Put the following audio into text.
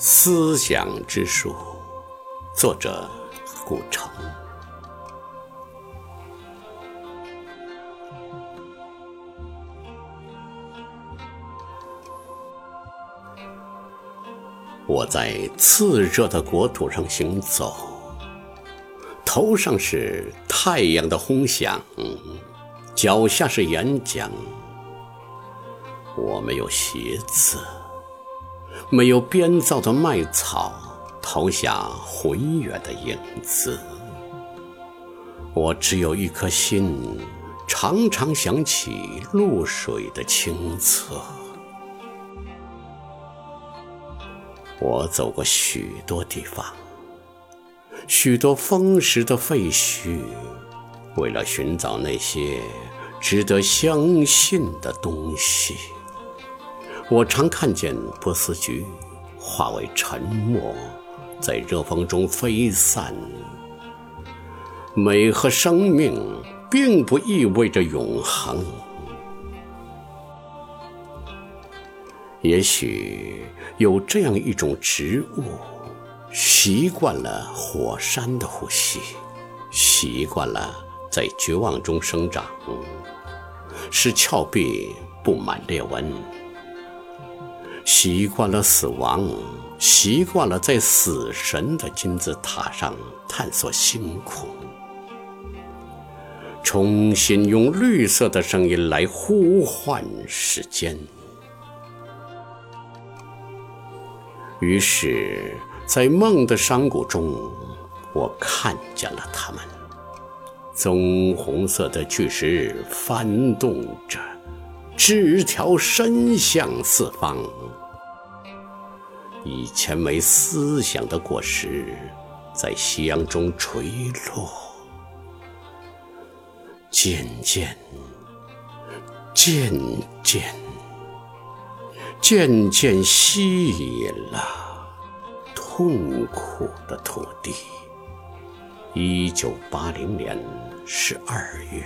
思想之书，作者顾城。我在炽热的国土上行走，头上是太阳的轰响，脚下是岩浆。我没有鞋子。没有编造的麦草，投下浑远的影子。我只有一颗心，常常想起露水的清澈。我走过许多地方，许多风蚀的废墟，为了寻找那些值得相信的东西。我常看见波斯菊化为沉默，在热风中飞散。美和生命并不意味着永恒。也许有这样一种植物，习惯了火山的呼吸，习惯了在绝望中生长，使峭壁布满裂纹。习惯了死亡，习惯了在死神的金字塔上探索星空，重新用绿色的声音来呼唤时间。于是，在梦的山谷中，我看见了他们：棕红色的巨石翻动着，枝条伸向四方。以前没思想的果实，在夕阳中垂落，渐渐、渐渐、渐渐吸引了痛苦的土地。一九八零年十二月。